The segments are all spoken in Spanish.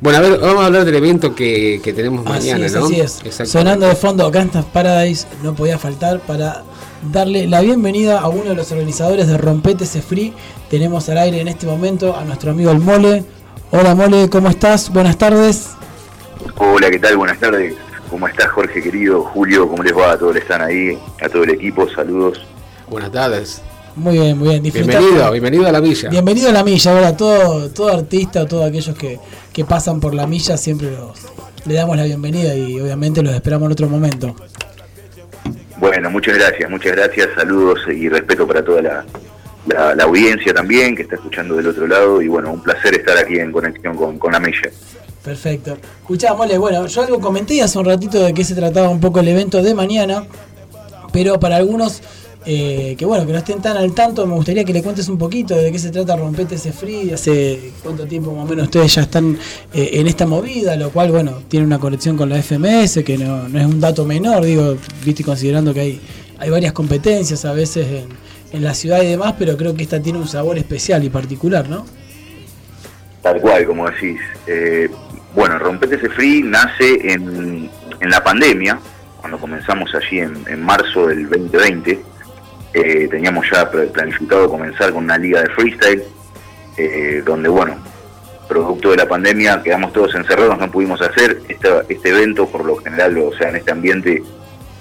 Bueno, a ver, vamos a hablar del evento que, tenemos mañana, ¿no? Así es. Sonando de fondo Gangsta's Paradise, no podía faltar para darle la bienvenida a uno de los organizadores de Rompete ese Free. Tenemos al aire en este momento a nuestro amigo el Mole. Hola Mole, ¿cómo estás? Buenas tardes. Hola, ¿qué tal? Buenas tardes. ¿Cómo estás Jorge querido? Julio, ¿cómo les va? A todos que están ahí, a todo el equipo, saludos. Buenas tardes. Muy bien, muy bien. Bienvenido, bienvenido a la milla. Bienvenido a la milla. Ahora, todo, todo artista o todos aquellos que, que pasan por la milla siempre los, le damos la bienvenida y obviamente los esperamos en otro momento. Bueno, muchas gracias, muchas gracias, saludos y respeto para toda la, la, audiencia también que está escuchando del otro lado y bueno, un placer estar aquí en conexión con, con la milla. Perfecto. Escuchá, Mole, bueno, yo algo comenté hace un ratito de qué se trataba un poco el evento de mañana, pero para algunos eh, que bueno, que no estén tan al tanto, me gustaría que le cuentes un poquito de qué se trata Rompete ese free, hace cuánto tiempo más o menos ustedes ya están eh, en esta movida, lo cual, bueno, tiene una conexión con la FMS, que no, es un dato menor, digo, viste, considerando que hay, hay varias competencias a veces en, la ciudad y demás, pero creo que esta tiene un sabor especial y particular, ¿no? Tal cual, como decís. Eh, bueno, Rompete ese free nace en, en la pandemia, cuando comenzamos allí en, en marzo del 2020 eh, teníamos ya planificado comenzar con una liga de freestyle, eh, donde, bueno, producto de la pandemia quedamos todos encerrados, no pudimos hacer este, este evento, por lo general, o sea, en este ambiente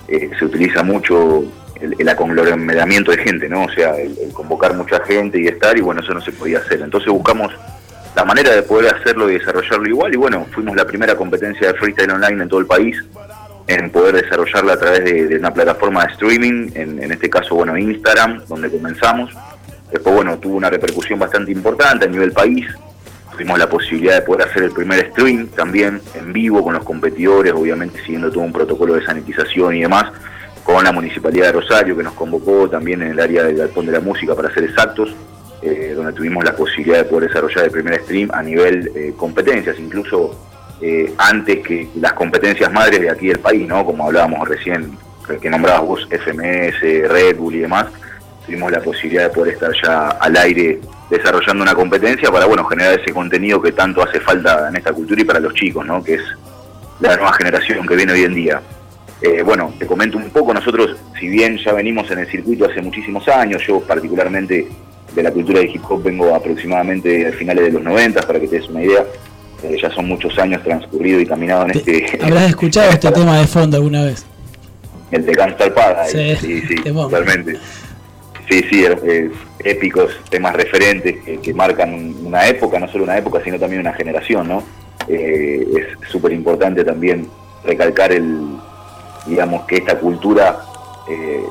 eh, se utiliza mucho el, el, aconglomeramiento de gente, ¿no? O sea, el, convocar mucha gente y estar, y bueno, eso no se podía hacer. Entonces buscamos la manera de poder hacerlo y desarrollarlo igual, y bueno, fuimos la primera competencia de freestyle online en todo el país, en poder desarrollarla a través de, una plataforma de streaming, en, este caso, bueno, Instagram, donde comenzamos. Después, bueno, tuvo una repercusión bastante importante a nivel país. Tuvimos la posibilidad de poder hacer el primer stream también en vivo con los competidores, obviamente siguiendo todo un protocolo de sanitización y demás, con la Municipalidad de Rosario que nos convocó también en el área del Galpón de la Música para ser exactos, eh, donde tuvimos la posibilidad de poder desarrollar el primer stream a nivel eh, competencias, incluso eh, antes que las competencias madres de aquí del país, ¿no? Como hablábamos recién, que nombrabas vos, FMS, Red Bull y demás, tuvimos la posibilidad de poder estar ya al aire desarrollando una competencia para, bueno, generar ese contenido que tanto hace falta en esta cultura y para los chicos, ¿no? Que es la nueva generación que viene hoy en día. Eh, bueno, te comento un poco, nosotros, si bien ya venimos en el circuito hace muchísimos años, yo particularmente de la cultura de hip hop vengo aproximadamente a finales de los 90, para que te des una idea, eh, ya son muchos años transcurridos y caminado en este... ¿Habrás escuchado este tema de fondo alguna vez? El de Gunstar Paradise, sí, sí, totalmente. Sí, sí, épicos temas referentes que, marcan una época, no solo una época, sino también una generación, ¿no? Eh, es súper importante también recalcar el, digamos, que esta cultura, eh,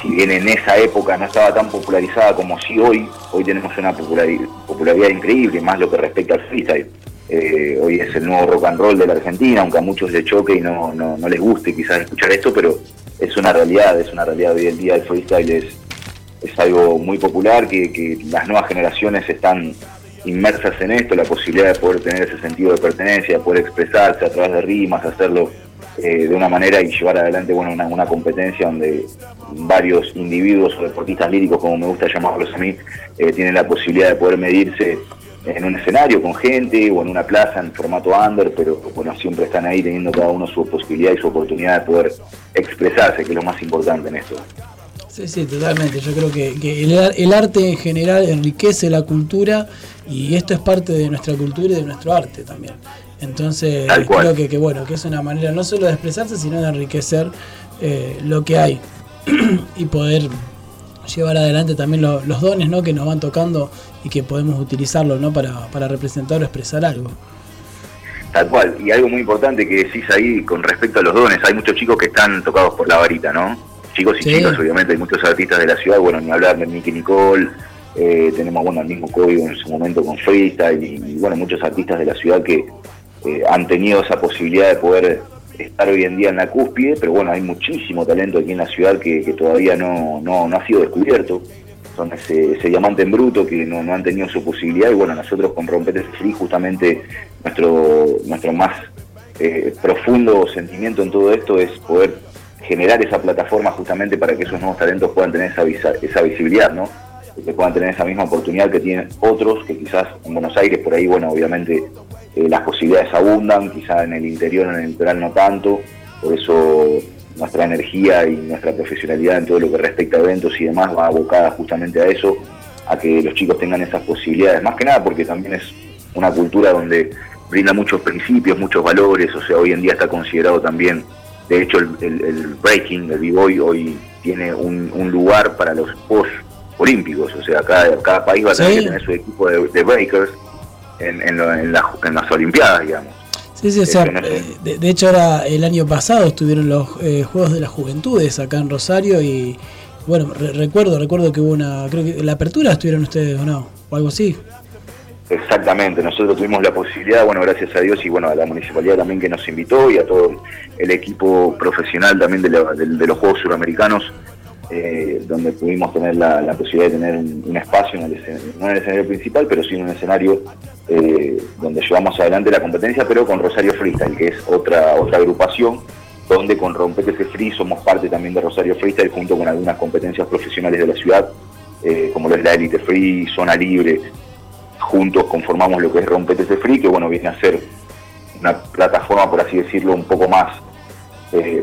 si bien en esa época no estaba tan popularizada como si hoy, hoy tenemos una popularidad, popularidad increíble, más lo que respecta al freestyle. Eh, hoy es el nuevo rock and roll de la Argentina, aunque a muchos les choque y no, no, les guste quizás escuchar esto, pero es una realidad, es una realidad. Hoy en día el freestyle es, es algo muy popular, que, las nuevas generaciones están inmersas en esto, la posibilidad de poder tener ese sentido de pertenencia, poder expresarse a través de rimas, hacerlo eh, de una manera y llevar adelante bueno, una, competencia donde varios individuos o deportistas líricos, como me gusta llamarlos a mí, eh, tienen la posibilidad de poder medirse en un escenario con gente o en una plaza en formato under, pero bueno, siempre están ahí teniendo cada uno su posibilidad y su oportunidad de poder expresarse, que es lo más importante en esto. Sí, sí, totalmente. Yo creo que, el, arte en general enriquece la cultura y esto es parte de nuestra cultura y de nuestro arte también. Entonces creo que, bueno, que es una manera no solo de expresarse, sino de enriquecer eh, lo que hay y poder llevar adelante también los dones ¿no? que nos van tocando y que podemos utilizarlo ¿no? para, para representar o expresar algo. Tal cual, y algo muy importante que decís ahí con respecto a los dones, hay muchos chicos que están tocados por la varita, ¿no? Chicos y chicas, obviamente, hay muchos artistas de la ciudad, bueno, ni hablar de Nicky Nicole, eh, tenemos, bueno, el mismo código en su momento con freestyle, y, bueno, muchos artistas de la ciudad que eh, han tenido esa posibilidad de poder estar hoy en día en la cúspide, pero bueno, hay muchísimo talento aquí en la ciudad que, todavía no, no, no ha sido descubierto son ese, diamante en bruto que no, han tenido su posibilidad y bueno, nosotros con Rompete Free justamente nuestro, nuestro más eh, profundo sentimiento en todo esto es poder generar esa plataforma justamente para que esos nuevos talentos puedan tener esa, esa visibilidad, ¿no? Que puedan tener esa misma oportunidad que tienen otros que quizás en Buenos Aires, por ahí, bueno, obviamente eh, las posibilidades abundan, quizá en el interior, en el litoral no tanto, por eso nuestra energía y nuestra profesionalidad en todo lo que respecta a eventos y demás va abocada justamente a eso, a que los chicos tengan esas posibilidades, más que nada porque también es una cultura donde brinda muchos principios, muchos valores, o sea, hoy en día está considerado también, de hecho el, breaking, el b-boy, hoy tiene un, lugar para los post olímpicos, o sea, cada, cada país va a tener, su equipo de, breakers en, en, las Olimpiadas, digamos. Sí, sí, o sea, eh, de, hecho ahora el año pasado estuvieron los eh, Juegos de las Juventudes acá en Rosario y bueno, recuerdo, recuerdo que hubo una, creo que la apertura estuvieron ustedes o no, o algo así. Exactamente, nosotros tuvimos la posibilidad, bueno, gracias a Dios y bueno, a la municipalidad también que nos invitó y a todo el equipo profesional también de, los Juegos Suramericanos, eh, donde pudimos tener la, posibilidad de tener un, espacio, en el, no en el escenario principal, pero sí en un escenario eh, donde llevamos adelante la competencia, pero con Rosario Freestyle, que es otra, otra agrupación, donde con Rompete Free somos parte también de Rosario Freestyle, junto con algunas competencias profesionales de la ciudad, eh, como lo es la Elite Free, Zona Libre, juntos conformamos lo que es Rompetese Free, que bueno, viene a ser una plataforma, por así decirlo, un poco más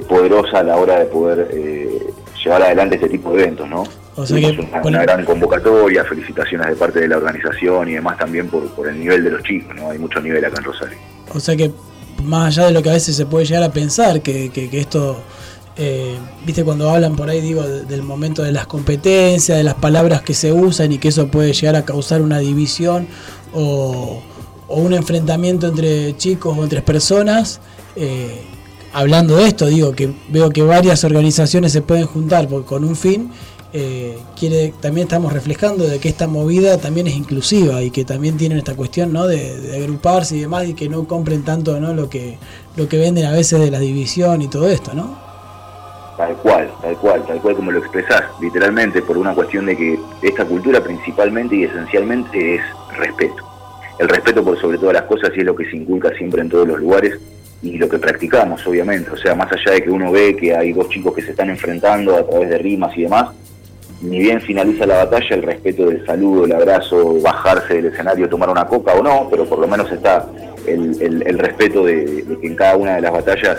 poderosa a la hora de poder llevar adelante este tipo de eventos, ¿no? O sea que, una, gran convocatoria, felicitaciones de parte de la organización y demás también por, por el nivel de los chicos, ¿no? Hay mucho nivel acá en Rosario. O sea que más allá de lo que a veces se puede llegar a pensar, que, que, que esto eh, viste cuando hablan por ahí digo del momento de las competencias de las palabras que se usan y que eso puede llegar a causar una división o, un enfrentamiento entre chicos o entre personas eh, hablando de esto digo que veo que varias organizaciones se pueden juntar con un fin eh, quiere también estamos reflejando de que esta movida también es inclusiva y que también tienen esta cuestión ¿no? de, de, agruparse y demás y que no compren tanto ¿no? lo que lo que venden a veces de la división y todo esto no Tal cual, tal cual, tal cual como lo expresás, literalmente, por una cuestión de que esta cultura principalmente y esencialmente es respeto. El respeto por sobre todas las cosas y es lo que se inculca siempre en todos los lugares y lo que practicamos, obviamente. O sea, más allá de que uno ve que hay dos chicos que se están enfrentando a través de rimas y demás, ni bien finaliza la batalla, el respeto del saludo, el abrazo, bajarse del escenario, tomar una coca o no, pero por lo menos está el, respeto de que en cada una de las batallas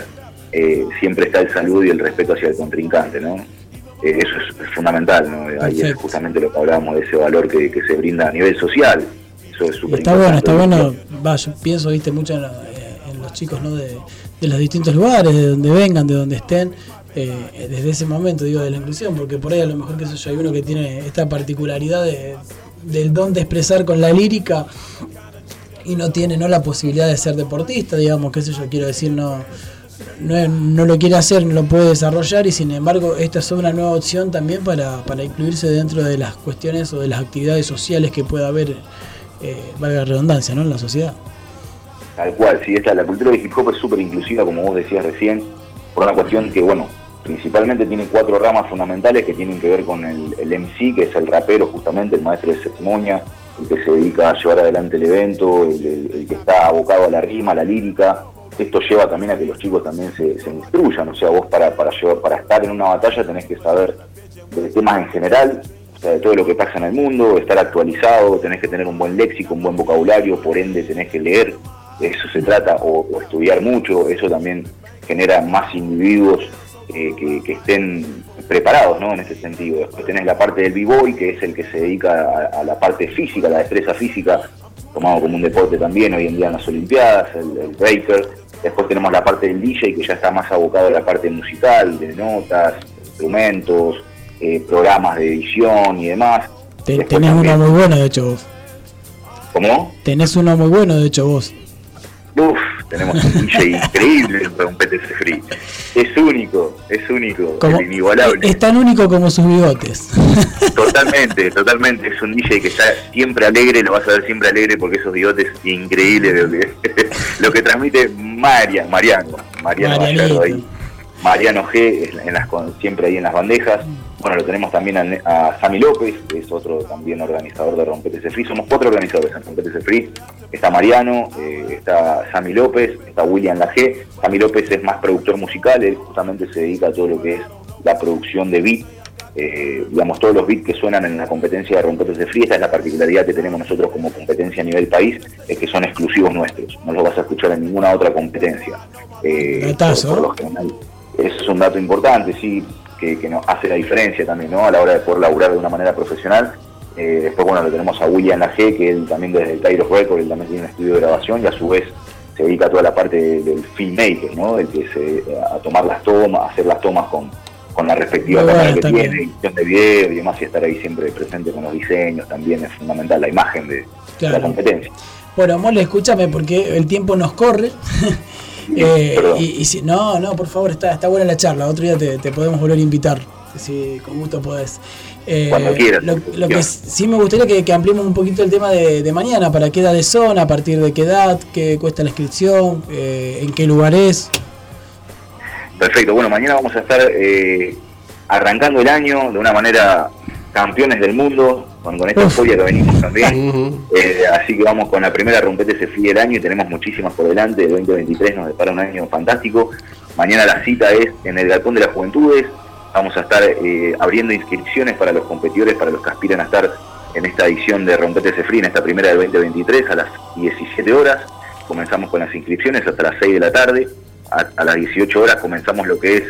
eh, siempre está el saludo y el respeto hacia el contrincante, ¿no? Eh, eso es, fundamental, ¿no? Ahí es justamente lo que hablábamos de ese valor que, se brinda a nivel social. Eso es súper Está bueno, está bueno. Va, yo pienso, viste, mucho en, los chicos, ¿no? De, los distintos lugares, de donde vengan, de donde estén. desde ese momento, digo, de la inclusión, porque por ahí a lo mejor, que sé yo, hay uno que tiene esta particularidad de, del don de expresar con la lírica y no tiene no la posibilidad de ser deportista, digamos, qué sé yo, quiero decir, no no, lo quiere hacer, no lo puede desarrollar y sin embargo esta es una nueva opción también para, para incluirse dentro de las cuestiones o de las actividades sociales que pueda haber, eh, valga la redundancia, ¿no? en la sociedad. Tal cual, sí, esta, la cultura de hip hop es súper inclusiva, como vos decías recién, por una cuestión que, bueno, principalmente tiene cuatro ramas fundamentales que tienen que ver con el, MC, que es el rapero justamente, el maestro de ceremonia, el que se dedica a llevar adelante el evento, el que está abocado a la rima, a la lírica, esto lleva también a que los chicos también se, instruyan, o sea, vos para, para, para estar en una batalla tenés que saber de temas en general, o sea, de todo lo que pasa en el mundo, estar actualizado, tenés que tener un buen léxico, un buen vocabulario, por ende tenés que leer, eso se trata, o, estudiar mucho, eso también genera más individuos eh, que, estén preparados ¿no? en ese sentido. Después tenés la parte del b-boy, que es el que se dedica a, a la parte física, la destreza física, tomado como un deporte también hoy en día en las Olimpiadas, el, el breaker, Después tenemos la parte del DJ que ya está más abocado a la parte musical, de notas, instrumentos, eh, programas de edición y demás. tenés uno muy bueno, de hecho vos. ¿Cómo? Tenés uno muy bueno, de hecho vos. Uf, tenemos un DJ increíble en un PTC Free. Es único, es único, es inigualable. Es tan único como sus bigotes. Totalmente, totalmente. Es un DJ que está siempre alegre, lo vas a ver siempre alegre porque esos bigotes increíbles. Lo que, transmite María, Mariano, Mariano ahí. Mariano G, en las, siempre ahí en las bandejas. Bueno, lo tenemos también a, a Sami López, que es otro también organizador de Rompetese Free. Somos cuatro organizadores en Rompetese Free. Está Mariano, eh, está Sami López, está William Lagé. Sami López es más productor musical, él justamente se dedica a todo lo que es la producción de beat eh, digamos, todos los bits que suenan en la competencia de rompetes de free, esta es la particularidad que tenemos nosotros como competencia a nivel país, es que son exclusivos nuestros, no los vas a escuchar en ninguna otra competencia. Eh, eso es un dato importante, sí, que, que nos hace la diferencia también, ¿no? A la hora de poder laburar de una manera profesional. Eh, después, bueno, lo tenemos a William G que él también desde el Cairo Record, él también tiene un estudio de grabación y a su vez se dedica a toda la parte del filmmaker, ¿no? El que se, a tomar las tomas, a hacer las tomas con, con la respectiva cámara que tiene, edición de video y demás, y estar ahí siempre presente con los diseños también es fundamental, la imagen de, la competencia. Bueno, Mole, escúchame porque el tiempo nos corre. eh, y, si, no, no, por favor, está, está buena la charla. Otro día te, podemos volver a invitar, si con gusto podés. Eh, Cuando quieras. Lo, que sí me gustaría que, que, ampliemos un poquito el tema de, mañana, para qué edad de zona, a partir de qué edad, qué cuesta la inscripción, eh, en qué lugar es. Perfecto, bueno, mañana vamos a estar eh, arrancando el año de una manera campeones del mundo, con, esta euforia que venimos también. Eh, así que vamos con la primera rompete se fríe el año y tenemos muchísimas por delante. El 2023 nos depara un año fantástico. Mañana la cita es en el Galpón de las Juventudes. Vamos a estar eh, abriendo inscripciones para los competidores, para los que aspiran a estar en esta edición de Rompete se fríe, en esta primera del 2023 a las 17 horas. Comenzamos con las inscripciones hasta las 6 de la tarde a, las 18 horas comenzamos lo que es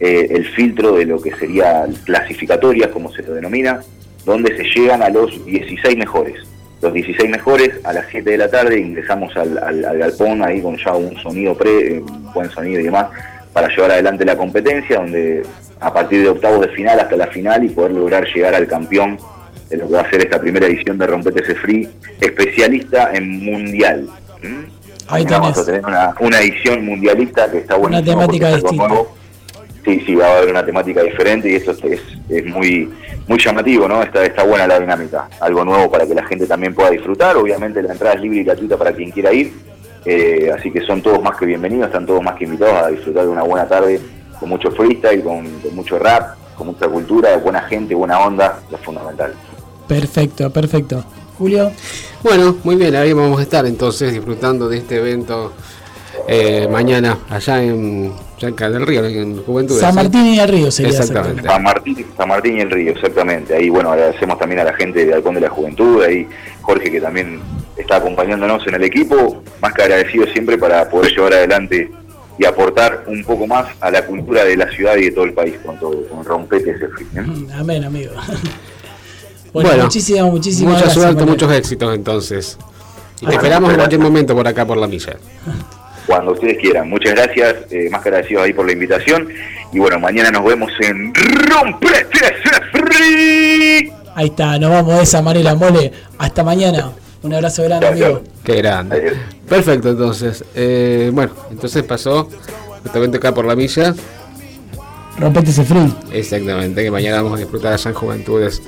eh, el filtro de lo que sería clasificatorias, como se lo denomina, donde se llegan a los 16 mejores. Los 16 mejores a las 7 de la tarde ingresamos al, galpón ahí con ya un sonido pre, eh, un buen sonido y demás, para llevar adelante la competencia, donde a partir de octavos de final hasta la final y poder lograr llegar al campeón de lo que va a ser esta primera edición de Rompete ese Free, especialista en mundial. Ahí vamos a tener una, edición mundialista que está buena. Una temática distinta. Sí, sí, va a haber una temática diferente y esto es, es muy muy llamativo, ¿no? Está, está buena la dinámica. Algo nuevo para que la gente también pueda disfrutar. Obviamente la entrada es libre y gratuita para quien quiera ir. Eh, así que son todos más que bienvenidos, están todos más que invitados a disfrutar de una buena tarde con mucho freestyle, con, con mucho rap, con mucha cultura, buena gente, buena onda, lo fundamental. Perfecto, perfecto. Julio. Bueno, muy bien, ahí vamos a estar entonces disfrutando de este evento eh, mañana allá en cerca del río, en Juventud. San Martín y el Río sería exactamente. San Martín, San Martín y el Río, exactamente. Ahí bueno, agradecemos también a la gente de Halcón de la Juventud, ahí Jorge que también está acompañándonos en el equipo, más que agradecido siempre para poder llevar adelante y aportar un poco más a la cultura de la ciudad y de todo el país con todo, con rompete ese fin. Amén, amigo. Bueno, muchísimas, muchísimas Mucha suerte, muchos éxitos entonces. Y te esperamos en cualquier momento por acá por la milla. Cuando ustedes quieran. Muchas gracias, eh, más que agradecidos ahí por la invitación. Y bueno, mañana nos vemos en Rompete Free. Ahí está, nos vamos de esa manera, mole. Hasta mañana. Un abrazo grande, amigo. Qué grande. Perfecto, entonces. Eh, bueno, entonces pasó justamente acá por la milla. Rompete ese free. Exactamente, que mañana vamos a disfrutar allá en Juventudes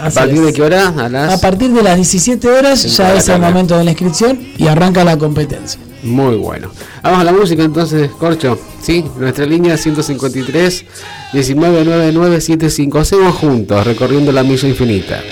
¿A partir de qué hora? A, partir de las 17 horas ya es el momento de la inscripción y arranca la competencia. Muy bueno. Vamos a la música entonces, Corcho. Sí, nuestra línea 153 199975. Hacemos juntos, recorriendo la milla infinita.